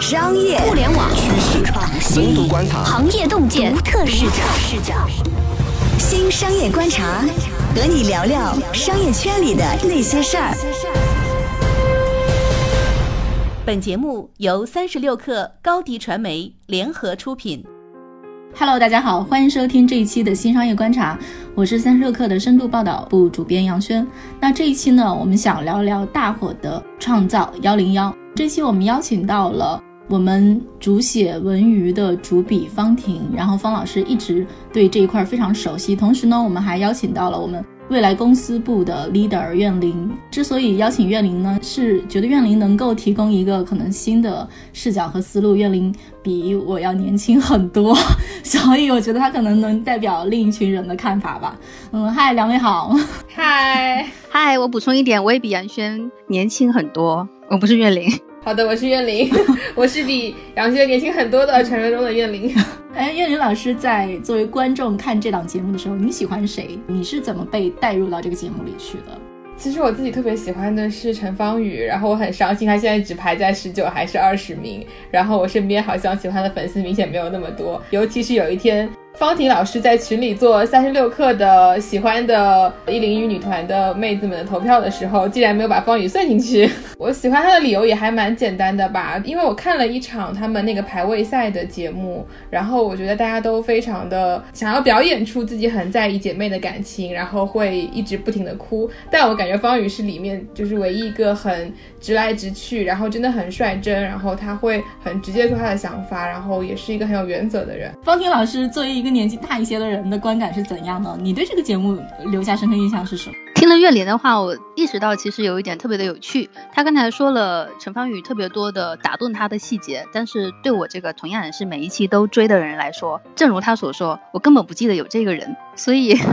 商业、互联网、趋势、深度观察、行业洞见、独特视角。视角。新商业观察，和你聊聊商业圈里的那些事儿。本节目由三十六氪高低传媒联合出品。Hello，大家好，欢迎收听这一期的新商业观察，我是三十六氪的深度报道部主编杨轩。那这一期呢，我们想聊聊大火的创造幺零幺。这期我们邀请到了我们主写文娱的主笔方婷，然后方老师一直对这一块非常熟悉。同时呢，我们还邀请到了我们未来公司部的 leader 苑林。之所以邀请苑林呢，是觉得苑林能够提供一个可能新的视角和思路。苑林比我要年轻很多，所以我觉得他可能能代表另一群人的看法吧。嗯，嗨，两位好。嗨，嗨，我补充一点，我也比杨轩年轻很多，我不是岳玲。好的，我是苑玲，我是比杨轩年轻很多的传说中的苑玲。哎，苑玲老师在作为观众看这档节目的时候，你喜欢谁？你是怎么被带入到这个节目里去的？其实我自己特别喜欢的是陈芳宇，然后我很伤心，他现在只排在十九还是二十名，然后我身边好像喜欢的粉丝明显没有那么多，尤其是有一天。方婷老师在群里做三十六氪的喜欢的一零一女团的妹子们的投票的时候，竟然没有把方宇算进去。我喜欢她的理由也还蛮简单的吧，因为我看了一场他们那个排位赛的节目，然后我觉得大家都非常的想要表演出自己很在意姐妹的感情，然后会一直不停的哭。但我感觉方宇是里面就是唯一一个很直来直去，然后真的很率真，然后他会很直接说他的想法，然后也是一个很有原则的人。方婷老师作为一个年纪大一些的人的观感是怎样的？你对这个节目留下深刻印象是什么？听了岳林的话，我意识到其实有一点特别的有趣。他刚才说了陈芳宇特别多的打动他的细节，但是对我这个同样是每一期都追的人来说，正如他所说，我根本不记得有这个人，所以。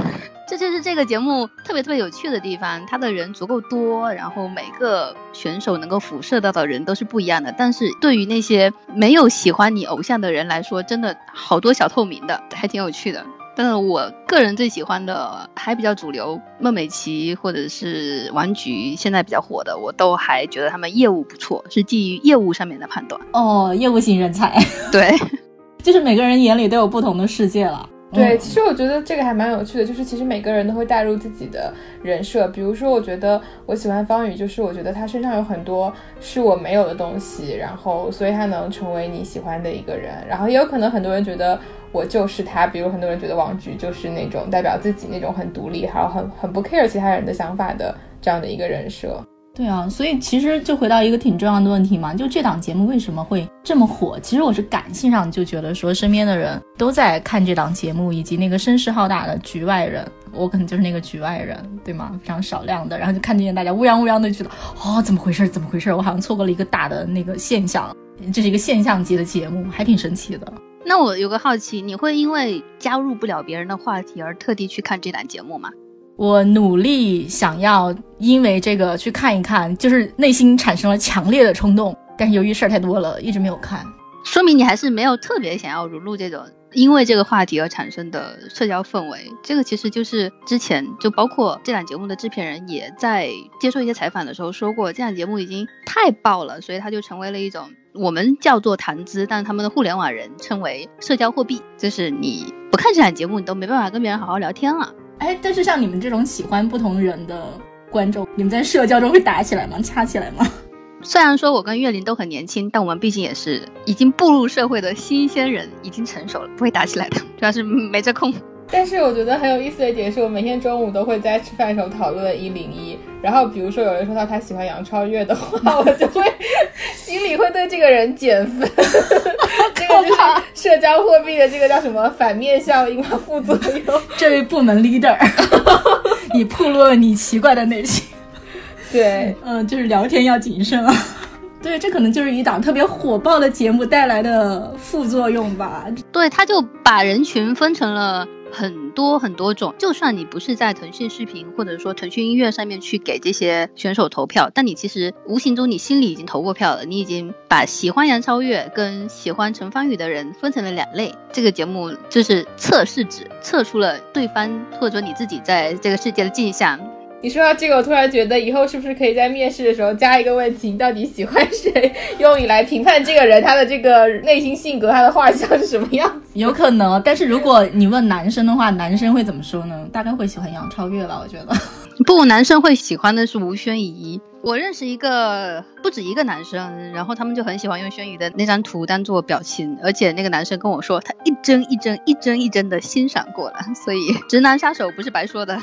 这就是这个节目特别特别有趣的地方，他的人足够多，然后每个选手能够辐射到的人都是不一样的。但是对于那些没有喜欢你偶像的人来说，真的好多小透明的，还挺有趣的。但是我个人最喜欢的还比较主流，孟美岐或者是王菊，现在比较火的，我都还觉得他们业务不错，是基于业务上面的判断。哦，业务型人才，对，就是每个人眼里都有不同的世界了。对，其实我觉得这个还蛮有趣的，就是其实每个人都会带入自己的人设。比如说，我觉得我喜欢方宇，就是我觉得他身上有很多是我没有的东西，然后所以他能成为你喜欢的一个人。然后也有可能很多人觉得我就是他，比如很多人觉得王菊就是那种代表自己那种很独立，还有很很不 care 其他人的想法的这样的一个人设。对啊，所以其实就回到一个挺重要的问题嘛，就这档节目为什么会这么火？其实我是感性上就觉得说，身边的人都在看这档节目，以及那个声势浩大的局外人，我可能就是那个局外人，对吗？非常少量的，然后就看见大家乌泱乌泱的，觉得哦，怎么回事？怎么回事？我好像错过了一个大的那个现象，这是一个现象级的节目，还挺神奇的。那我有个好奇，你会因为加入不了别人的话题而特地去看这档节目吗？我努力想要因为这个去看一看，就是内心产生了强烈的冲动，但是由于事儿太多了，一直没有看。说明你还是没有特别想要融入这种因为这个话题而产生的社交氛围。这个其实就是之前就包括这档节目的制片人也在接受一些采访的时候说过，这档节目已经太爆了，所以它就成为了一种我们叫做谈资，但是他们的互联网人称为社交货币，就是你不看这档节目，你都没办法跟别人好好聊天了。哎，但是像你们这种喜欢不同人的观众，你们在社交中会打起来吗？掐起来吗？虽然说我跟岳林都很年轻，但我们毕竟也是已经步入社会的新鲜人，已经成熟了，不会打起来的，主要是没这空。但是我觉得很有意思的一点是，我每天中午都会在吃饭的时候讨论一零一。然后比如说有人说到他喜欢杨超越的话，我就会心里会对这个人减分。这个就是社交货币的这个叫什么反面效应吗？副作用。这位部门 leader，你暴露了你奇怪的内心。对，嗯，就是聊天要谨慎啊。对，这可能就是一档特别火爆的节目带来的副作用吧。对，他就把人群分成了很多很多种。就算你不是在腾讯视频或者说腾讯音乐上面去给这些选手投票，但你其实无形中你心里已经投过票了。你已经把喜欢杨超越跟喜欢陈芳宇的人分成了两类。这个节目就是测试纸，测出了对方或者你自己在这个世界的镜像。你说到这个，我突然觉得以后是不是可以在面试的时候加一个问题：你到底喜欢谁，用以来评判这个人他的这个内心性格，他的画像是什么样子？有可能，但是如果你问男生的话，男生会怎么说呢？大概会喜欢杨超越吧，我觉得。不，男生会喜欢的是吴宣仪。我认识一个不止一个男生，然后他们就很喜欢用轩宇的那张图当做表情，而且那个男生跟我说，他一帧一帧、一帧一帧的欣赏过了，所以直男杀手不是白说的。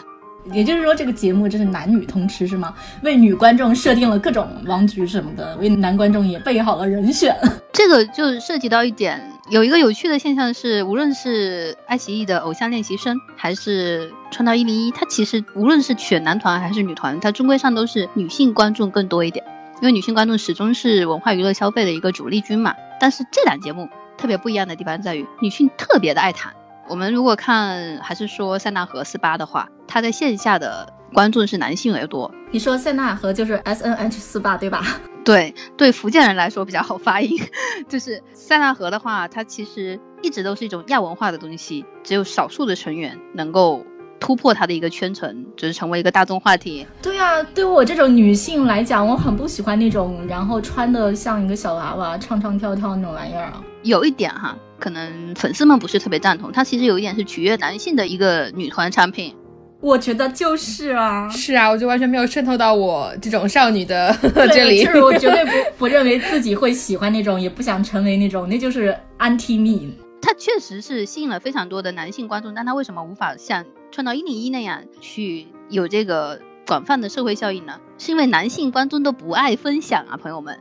也就是说，这个节目就是男女通吃是吗？为女观众设定了各种王局什么的，为男观众也备好了人选。这个就涉及到一点，有一个有趣的现象是，无论是爱奇艺的偶像练习生，还是创造一零一，它其实无论是选男团还是女团，它终归上都是女性观众更多一点，因为女性观众始终是文化娱乐消费的一个主力军嘛。但是这档节目特别不一样的地方在于，女性特别的爱谈。我们如果看还是说塞纳河四八的话，它在线下的观众是男性为多。你说塞纳河就是 S N H 四八对吧？对对，福建人来说比较好发音。就是塞纳河的话，它其实一直都是一种亚文化的东西，只有少数的成员能够突破它的一个圈层，就是成为一个大众话题。对啊，对我这种女性来讲，我很不喜欢那种然后穿的像一个小娃娃唱唱跳跳那种玩意儿啊。有一点哈。可能粉丝们不是特别赞同，它其实有一点是取悦男性的一个女团产品。我觉得就是啊，是啊，我就完全没有渗透到我这种少女的 这里。就是我绝对不 不认为自己会喜欢那种，也不想成为那种，那就是 anti me。他确实是吸引了非常多的男性观众，但他为什么无法像创造一零一那样去有这个广泛的社会效应呢？是因为男性观众都不爱分享啊，朋友们。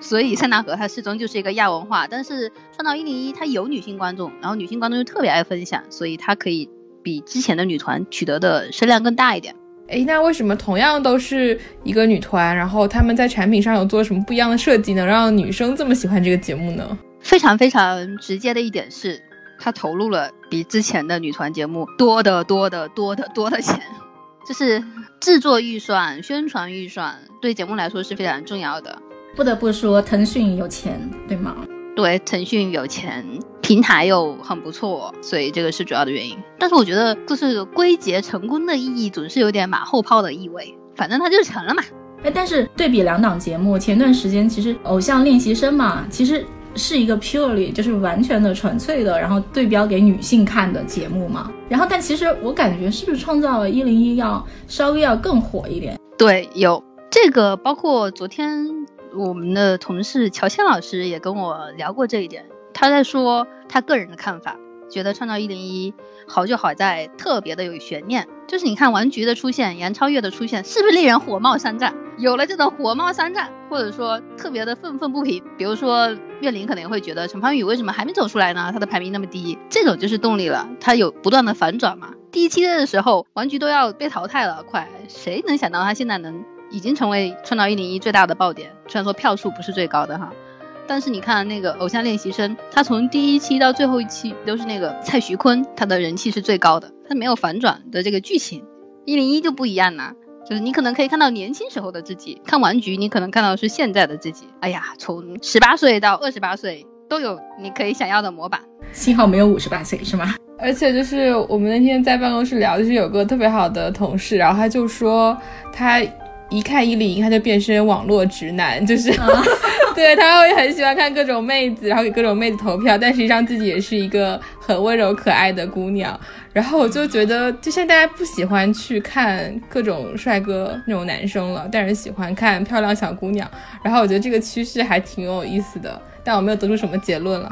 所以塞纳河它始终就是一个亚文化，但是创造一零一它有女性观众，然后女性观众又特别爱分享，所以它可以比之前的女团取得的声量更大一点。哎，那为什么同样都是一个女团，然后他们在产品上有做什么不一样的设计，能让女生这么喜欢这个节目呢？非常非常直接的一点是，它投入了比之前的女团节目多得多的多的多的钱，就是制作预算、宣传预算对节目来说是非常重要的。不得不说，腾讯有钱，对吗？对，腾讯有钱，平台又很不错，所以这个是主要的原因。但是我觉得，就是归结成功的意义，总是有点马后炮的意味。反正它就成了嘛。哎，但是对比两档节目，前段时间其实《偶像练习生》嘛，其实是一个 purely 就是完全的纯粹的，然后对标给女性看的节目嘛。然后，但其实我感觉是不是创造了一零一要稍微要更火一点？对，有这个，包括昨天。我们的同事乔倩老师也跟我聊过这一点，他在说他个人的看法，觉得创造一零一好就好在特别的有悬念，就是你看王菊的出现，杨超越的出现，是不是令人火冒三丈？有了这种火冒三丈，或者说特别的愤愤不平，比如说岳林可能会觉得陈芳宇为什么还没走出来呢？他的排名那么低，这种就是动力了，他有不断的反转嘛。第一期的时候，王菊都要被淘汰了，快，谁能想到他现在能？已经成为创造一零一最大的爆点，虽然说票数不是最高的哈，但是你看那个偶像练习生，他从第一期到最后一期都是那个蔡徐坤，他的人气是最高的，他没有反转的这个剧情，一零一就不一样了，就是你可能可以看到年轻时候的自己，看完局你可能看到是现在的自己，哎呀，从十八岁到二十八岁都有你可以想要的模板，幸好没有五十八岁是吗？而且就是我们那天在办公室聊，就是有个特别好的同事，然后他就说他。一看一零一，他就变身网络直男，就是，对他会很喜欢看各种妹子，然后给各种妹子投票，但实际上自己也是一个很温柔可爱的姑娘。然后我就觉得，就现在大家不喜欢去看各种帅哥那种男生了，但是喜欢看漂亮小姑娘。然后我觉得这个趋势还挺有意思的，但我没有得出什么结论了。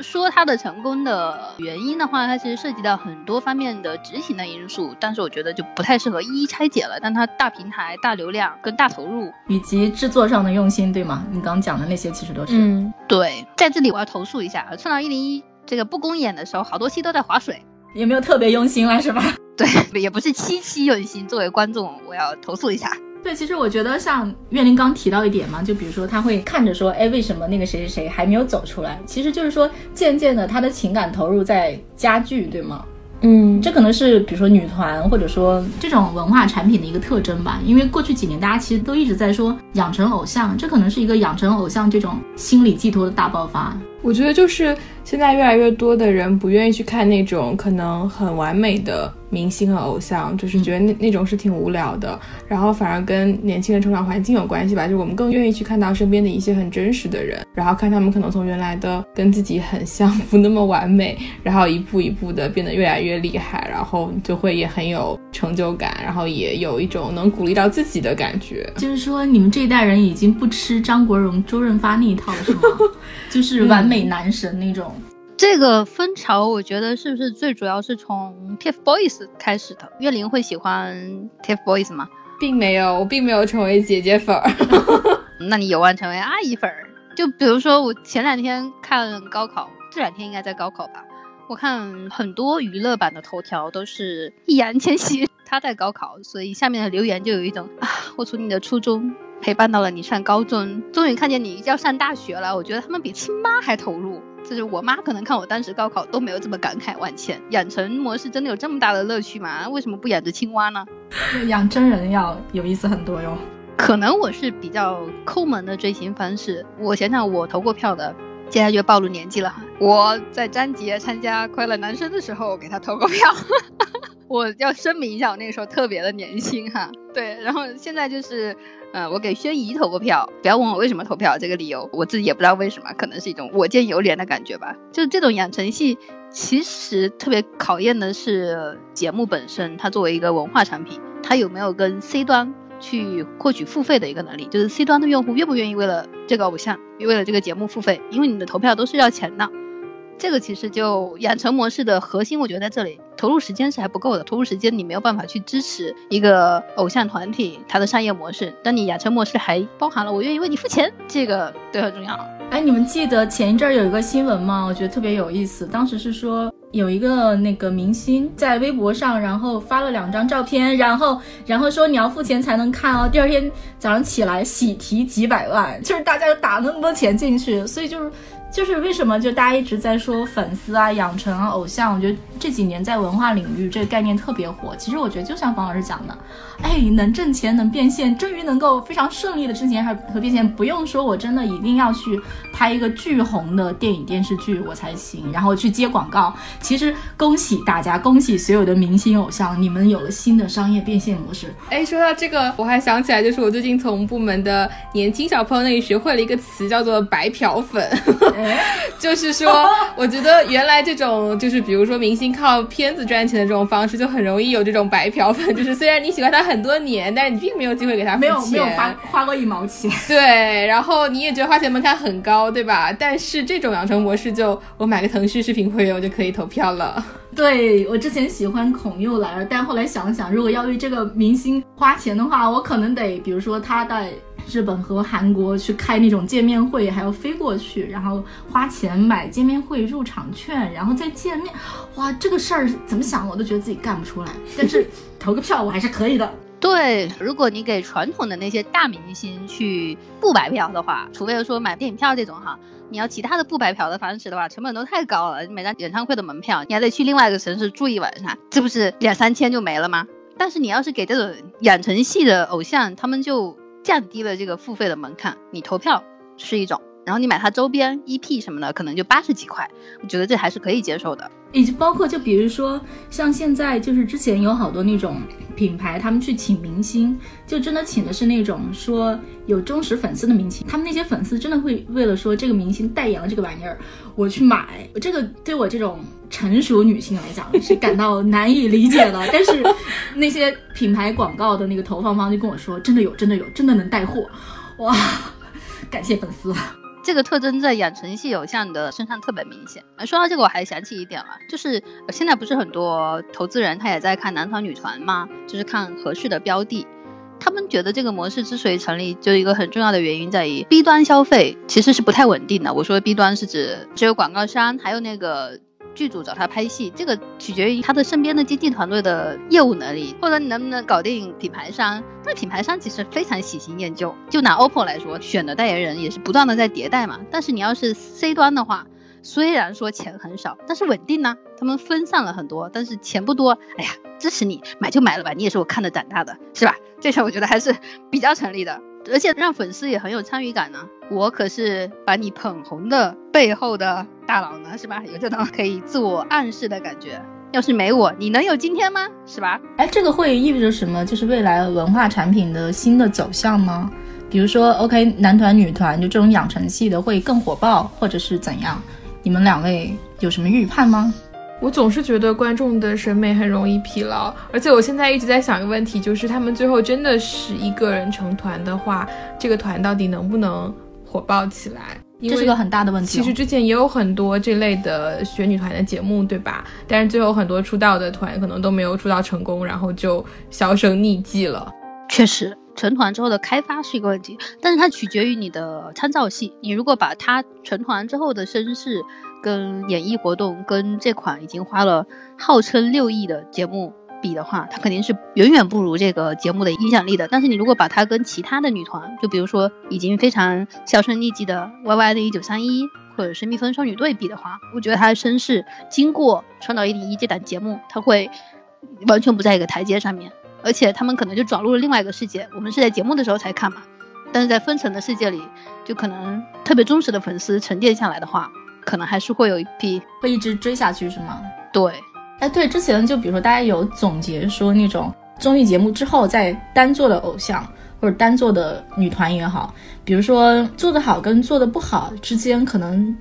说它的成功的原因的话，它其实涉及到很多方面的执行的因素，但是我觉得就不太适合一一拆解了。但它大平台、大流量跟大投入，以及制作上的用心，对吗？你刚讲的那些其实都是。嗯，对。在这里我要投诉一下，创造一零一这个不公演的时候，好多期都在划水，也没有特别用心了，是吧？对，也不是期期用心。作为观众，我要投诉一下。对，其实我觉得像岳林刚提到一点嘛，就比如说他会看着说，哎，为什么那个谁谁谁还没有走出来？其实就是说，渐渐的他的情感投入在加剧，对吗？嗯，这可能是比如说女团或者说这种文化产品的一个特征吧。因为过去几年大家其实都一直在说养成偶像，这可能是一个养成偶像这种心理寄托的大爆发。我觉得就是现在越来越多的人不愿意去看那种可能很完美的。明星和偶像，就是觉得那那种是挺无聊的，然后反而跟年轻人成长环境有关系吧，就我们更愿意去看到身边的一些很真实的人，然后看他们可能从原来的跟自己很像，不那么完美，然后一步一步的变得越来越厉害，然后就会也很有成就感，然后也有一种能鼓励到自己的感觉。就是说，你们这一代人已经不吃张国荣、周润发那一套了，是吗？就是完美男神那种。这个风潮，我觉得是不是最主要是从 TFBOYS 开始的？岳林会喜欢 TFBOYS 吗？并没有，我并没有成为姐姐粉儿。那你有望成为阿姨粉儿。就比如说，我前两天看高考，这两天应该在高考吧？我看很多娱乐版的头条都是易烊千玺 他在高考，所以下面的留言就有一种啊，我从你的初中陪伴到了你上高中，终于看见你要上大学了。我觉得他们比亲妈还投入。就是我妈可能看我当时高考都没有这么感慨万千。养成模式真的有这么大的乐趣吗？为什么不养只青蛙呢？养真人要有意思很多哟。可能我是比较抠门的追星方式。我想想，我投过票的，接下来就暴露年纪了哈。我在张杰参加快乐男生的时候给他投过票。我要声明一下，我那个时候特别的年轻哈。对，然后现在就是。嗯，我给轩怡投过票，不要问我为什么投票，这个理由我自己也不知道为什么，可能是一种我见犹怜的感觉吧。就是这种养成系，其实特别考验的是节目本身，它作为一个文化产品，它有没有跟 C 端去获取付费的一个能力，就是 C 端的用户愿不愿意为了这个偶像，为了这个节目付费，因为你的投票都是要钱的。这个其实就养成模式的核心，我觉得在这里投入时间是还不够的。投入时间你没有办法去支持一个偶像团体它的商业模式，但你养成模式还包含了我愿意为你付钱，这个都很重要。哎，你们记得前一阵有一个新闻吗？我觉得特别有意思。当时是说有一个那个明星在微博上，然后发了两张照片，然后然后说你要付钱才能看哦。第二天早上起来喜提几百万，就是大家打那么多钱进去，所以就是。就是为什么就大家一直在说粉丝啊、养成啊、偶像，我觉得这几年在文化领域这个概念特别火。其实我觉得就像方老师讲的，哎，能挣钱、能变现，终于能够非常顺利的挣钱和变现，不用说我真的一定要去拍一个巨红的电影电视剧我才行，然后去接广告。其实恭喜大家，恭喜所有的明星偶像，你们有了新的商业变现模式。哎，说到这个，我还想起来，就是我最近从部门的年轻小朋友那里学会了一个词，叫做“白嫖粉”。就是说，我觉得原来这种就是比如说明星靠片子赚钱的这种方式，就很容易有这种白嫖粉。就是虽然你喜欢他很多年，但是你并没有机会给他没有没有花花过一毛钱。对，然后你也觉得花钱门槛很高，对吧？但是这种养成模式，就我买个腾讯视频会员，我就可以投票了。对我之前喜欢孔佑来了，但后来想想，如果要为这个明星花钱的话，我可能得比如说他在。日本和韩国去开那种见面会，还要飞过去，然后花钱买见面会入场券，然后再见面。哇，这个事儿怎么想我都觉得自己干不出来。但是投个票我还是可以的。对，如果你给传统的那些大明星去不白嫖的话，除非说买电影票这种哈，你要其他的不白嫖的方式的话，成本都太高了。你买张演唱会的门票，你还得去另外一个城市住一晚上，这不是两三千就没了吗？但是你要是给这种养成系的偶像，他们就。降低了这个付费的门槛，你投票是一种，然后你买它周边 EP 什么的，可能就八十几块，我觉得这还是可以接受的。以及包括就比如说像现在就是之前有好多那种品牌，他们去请明星，就真的请的是那种说有忠实粉丝的明星，他们那些粉丝真的会为了说这个明星代言了这个玩意儿，我去买。这个对我这种成熟女性来讲是感到难以理解的，但是 那些品牌广告的那个投放方就跟我说，真的有，真的有，真的能带货，哇，感谢粉丝。这个特征在养成系偶像的身上特别明显。说到这个，我还想起一点了，就是现在不是很多投资人他也在看男团女团吗？就是看合适的标的。他们觉得这个模式之所以成立，就一个很重要的原因在于 B 端消费其实是不太稳定的。我说 B 端是指只有广告商，还有那个。剧组找他拍戏，这个取决于他的身边的经纪团队的业务能力，或者你能不能搞定品牌商。那品牌商其实非常喜新厌旧，就拿 OPPO 来说，选的代言人也是不断的在迭代嘛。但是你要是 C 端的话，虽然说钱很少，但是稳定呢。他们分散了很多，但是钱不多。哎呀，支持你买就买了吧，你也是我看着长大的，是吧？这事我觉得还是 比较成立的。而且让粉丝也很有参与感呢，我可是把你捧红的背后的大佬呢，是吧？有这种可以自我暗示的感觉。要是没我，你能有今天吗？是吧？哎，这个会意味着什么？就是未来文化产品的新的走向吗？比如说，OK，男团、女团就这种养成系的会更火爆，或者是怎样？你们两位有什么预判吗？我总是觉得观众的审美很容易疲劳，而且我现在一直在想一个问题，就是他们最后真的是一个人成团的话，这个团到底能不能火爆起来？这是个很大的问题。其实之前也有很多这类的选女团的节目，对吧？但是最后很多出道的团可能都没有出道成功，然后就销声匿迹了。确实。成团之后的开发是一个问题，但是它取决于你的参照系。你如果把它成团之后的身世跟演艺活动跟这款已经花了号称六亿的节目比的话，它肯定是远远不如这个节目的影响力的。但是你如果把它跟其他的女团，就比如说已经非常销声匿迹的 YY 的一九三一或者是蜜蜂少女队比的话，我觉得她的身世经过创造一零一这档节目，她会完全不在一个台阶上面。而且他们可能就转入了另外一个世界，我们是在节目的时候才看嘛，但是在分层的世界里，就可能特别忠实的粉丝沉淀下来的话，可能还是会有一批会一直追下去，是吗？对，哎，对，之前就比如说大家有总结说那种综艺节目之后再单做的偶像或者单做的女团也好，比如说做得好跟做得不好之间可能。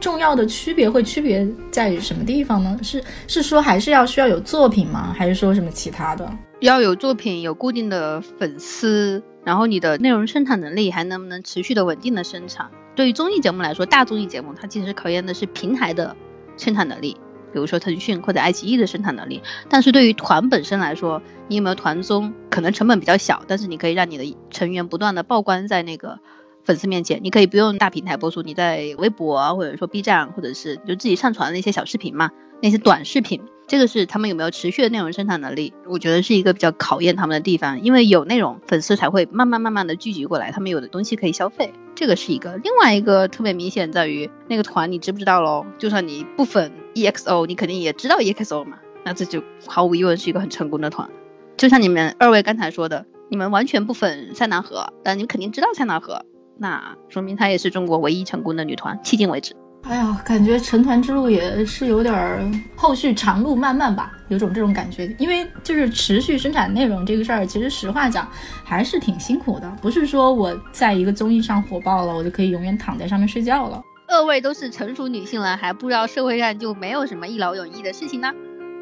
重要的区别会区别在于什么地方呢？是是说还是要需要有作品吗？还是说什么其他的？要有作品，有固定的粉丝，然后你的内容生产能力还能不能持续的稳定的生产？对于综艺节目来说，大综艺节目它其实考验的是平台的生产能力，比如说腾讯或者爱奇艺的生产能力。但是对于团本身来说，你有没有团综，可能成本比较小，但是你可以让你的成员不断的曝光在那个。粉丝面前，你可以不用大平台播出，你在微博或者说 B 站，或者是就自己上传的那些小视频嘛，那些短视频，这个是他们有没有持续的内容生产能力，我觉得是一个比较考验他们的地方，因为有内容，粉丝才会慢慢慢慢的聚集过来，他们有的东西可以消费，这个是一个。另外一个特别明显在于那个团，你知不知道喽？就算你不粉 EXO，你肯定也知道 EXO 嘛，那这就毫无疑问是一个很成功的团。就像你们二位刚才说的，你们完全不粉塞纳河，但你们肯定知道塞纳河。那说明她也是中国唯一成功的女团，迄今为止。哎呀，感觉成团之路也是有点儿后续长路漫漫吧，有种这种感觉。因为就是持续生产内容这个事儿，其实实话讲还是挺辛苦的。不是说我在一个综艺上火爆了，我就可以永远躺在上面睡觉了。二位都是成熟女性了，还不知道社会上就没有什么一劳永逸的事情呢？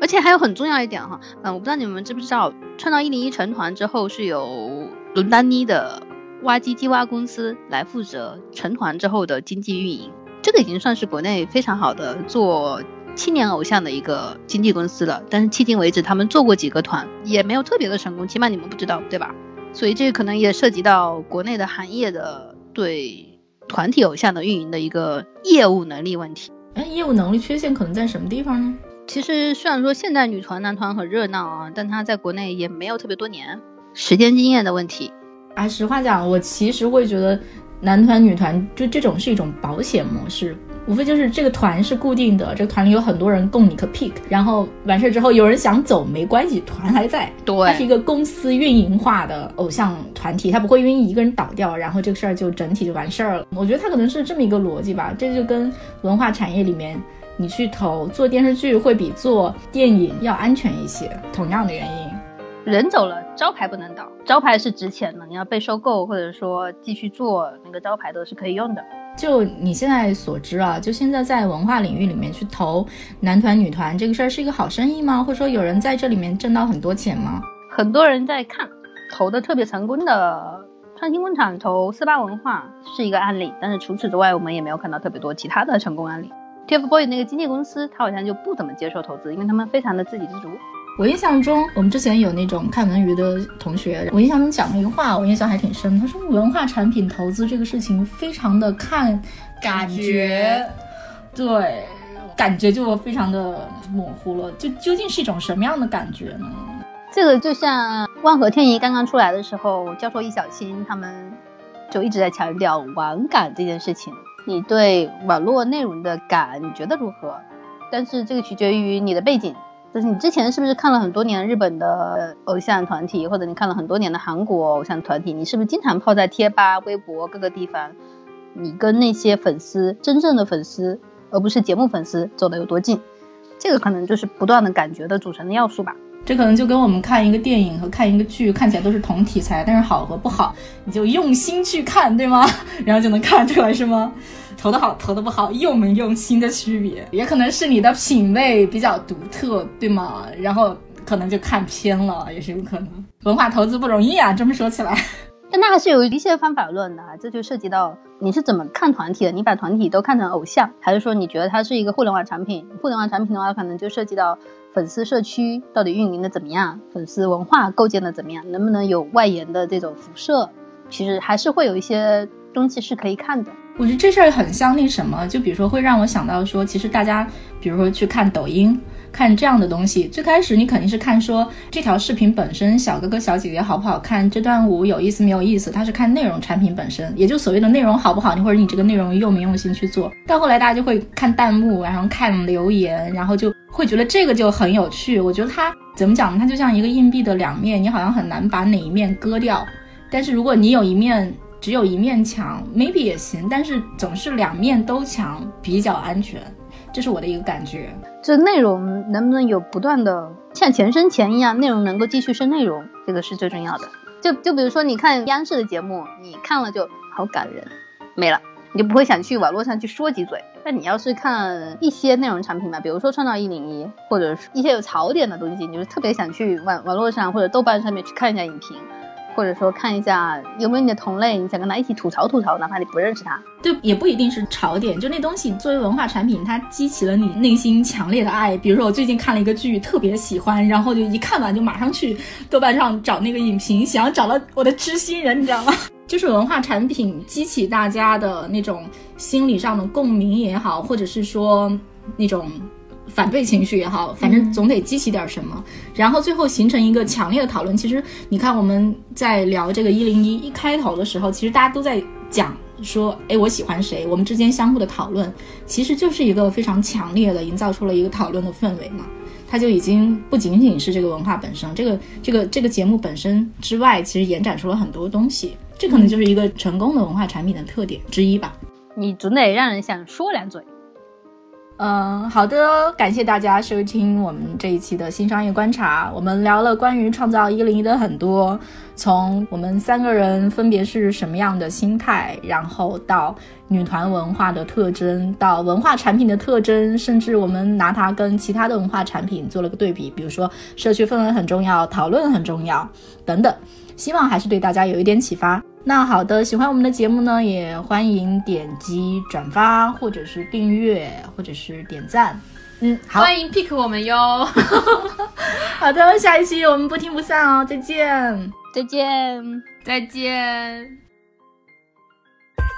而且还有很重要一点哈，嗯，我不知道你们知不知道，创造一零一成团之后是由伦丹妮的。挖机机挖公司来负责成团之后的经济运营，这个已经算是国内非常好的做青年偶像的一个经纪公司了。但是迄今为止，他们做过几个团，也没有特别的成功，起码你们不知道，对吧？所以这可能也涉及到国内的行业的对团体偶像的运营的一个业务能力问题。哎，业务能力缺陷可能在什么地方呢？其实虽然说现在女团男团很热闹啊，但它在国内也没有特别多年，时间经验的问题。哎，实话讲，我其实会觉得男团、女团就这种是一种保险模式，无非就是这个团是固定的，这个团里有很多人供你个 pick，然后完事儿之后有人想走没关系，团还在。对，它是一个公司运营化的偶像团体，它不会因为一个人倒掉，然后这个事儿就整体就完事儿了。我觉得它可能是这么一个逻辑吧，这就跟文化产业里面你去投做电视剧会比做电影要安全一些，同样的原因。人走了，招牌不能倒。招牌是值钱的，你要被收购或者说继续做，那个招牌都是可以用的。就你现在所知啊，就现在在文化领域里面去投男团、女团这个事儿是一个好生意吗？或者说有人在这里面挣到很多钱吗？很多人在看，投的特别成功的创新工厂投四八文化是一个案例，但是除此之外，我们也没有看到特别多其他的成功案例。TFBOYS 那个经纪公司，他好像就不怎么接受投资，因为他们非常的自给自足。我印象中，我们之前有那种看文娱的同学，我印象中讲了一个话，我印象还挺深。他说，文化产品投资这个事情非常的看感觉，对，感觉就非常的模糊了。就究竟是一种什么样的感觉呢？这个就像万和天宜刚刚出来的时候，教授易小星他们就一直在强调网感这件事情。你对网络内容的感，你觉得如何？但是这个取决于你的背景。就是你之前是不是看了很多年日本的偶像团体，或者你看了很多年的韩国偶像团体？你是不是经常泡在贴吧、微博各个地方？你跟那些粉丝真正的粉丝，而不是节目粉丝走的有多近？这个可能就是不断的感觉的组成的要素吧。这可能就跟我们看一个电影和看一个剧看起来都是同题材，但是好和不好，你就用心去看，对吗？然后就能看出来是吗？投的好，投的不好，用没用心的区别，也可能是你的品味比较独特，对吗？然后可能就看偏了，也是有可能。文化投资不容易啊，这么说起来。但那还是有一些方法论的啊，这就涉及到你是怎么看团体的？你把团体都看成偶像，还是说你觉得它是一个互联网产品？互联网产品的话，可能就涉及到粉丝社区到底运营的怎么样，粉丝文化构建的怎么样，能不能有外延的这种辐射？其实还是会有一些东西是可以看的。我觉得这事儿很像那什么，就比如说会让我想到说，其实大家比如说去看抖音。看这样的东西，最开始你肯定是看说这条视频本身小哥哥小姐姐好不好看，这段舞有意思没有意思，他是看内容产品本身，也就所谓的内容好不好，你或者你这个内容用没用心去做。到后来大家就会看弹幕，然后看留言，然后就会觉得这个就很有趣。我觉得它怎么讲呢？它就像一个硬币的两面，你好像很难把哪一面割掉。但是如果你有一面只有一面墙，maybe 也行，但是总是两面都强比较安全。这是我的一个感觉，这内容能不能有不断的像钱生钱一样，内容能够继续生内容，这个是最重要的。就就比如说你看央视的节目，你看了就好感人，没了，你就不会想去网络上去说几嘴。那你要是看一些内容产品嘛，比如说创造一零一，或者是一些有槽点的东西，你就特别想去网网络上或者豆瓣上面去看一下影评。或者说看一下有没有你的同类，你想跟他一起吐槽吐槽，哪怕你不认识他，对，也不一定是槽点，就那东西作为文化产品，它激起了你内心强烈的爱。比如说我最近看了一个剧，特别喜欢，然后就一看完就马上去豆瓣上找那个影评，想要找到我的知心人，你知道吗？就是文化产品激起大家的那种心理上的共鸣也好，或者是说那种。反对情绪也好，反正总得激起点什么，然后最后形成一个强烈的讨论。其实你看我们在聊这个一零一一开头的时候，其实大家都在讲说，哎，我喜欢谁，我们之间相互的讨论，其实就是一个非常强烈的营造出了一个讨论的氛围嘛。它就已经不仅仅是这个文化本身，这个这个这个节目本身之外，其实延展出了很多东西。这可能就是一个成功的文化产品的特点之一吧。你总得让人想说两嘴。嗯，好的，感谢大家收听我们这一期的新商业观察。我们聊了关于创造一零一的很多，从我们三个人分别是什么样的心态，然后到女团文化的特征，到文化产品的特征，甚至我们拿它跟其他的文化产品做了个对比，比如说社区氛围很重要，讨论很重要等等。希望还是对大家有一点启发。那好的，喜欢我们的节目呢，也欢迎点击转发，或者是订阅，或者是点赞。嗯，好，欢迎 pick 我们哟。好的，下一期我们不听不散哦，再见，再见，再见。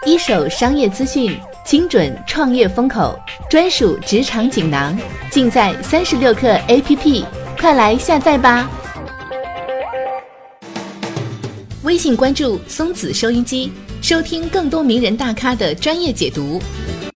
一手商业资讯，精准创业风口，专属职场锦囊，尽在三十六课 APP，快来下载吧。微信关注松子收音机，收听更多名人大咖的专业解读。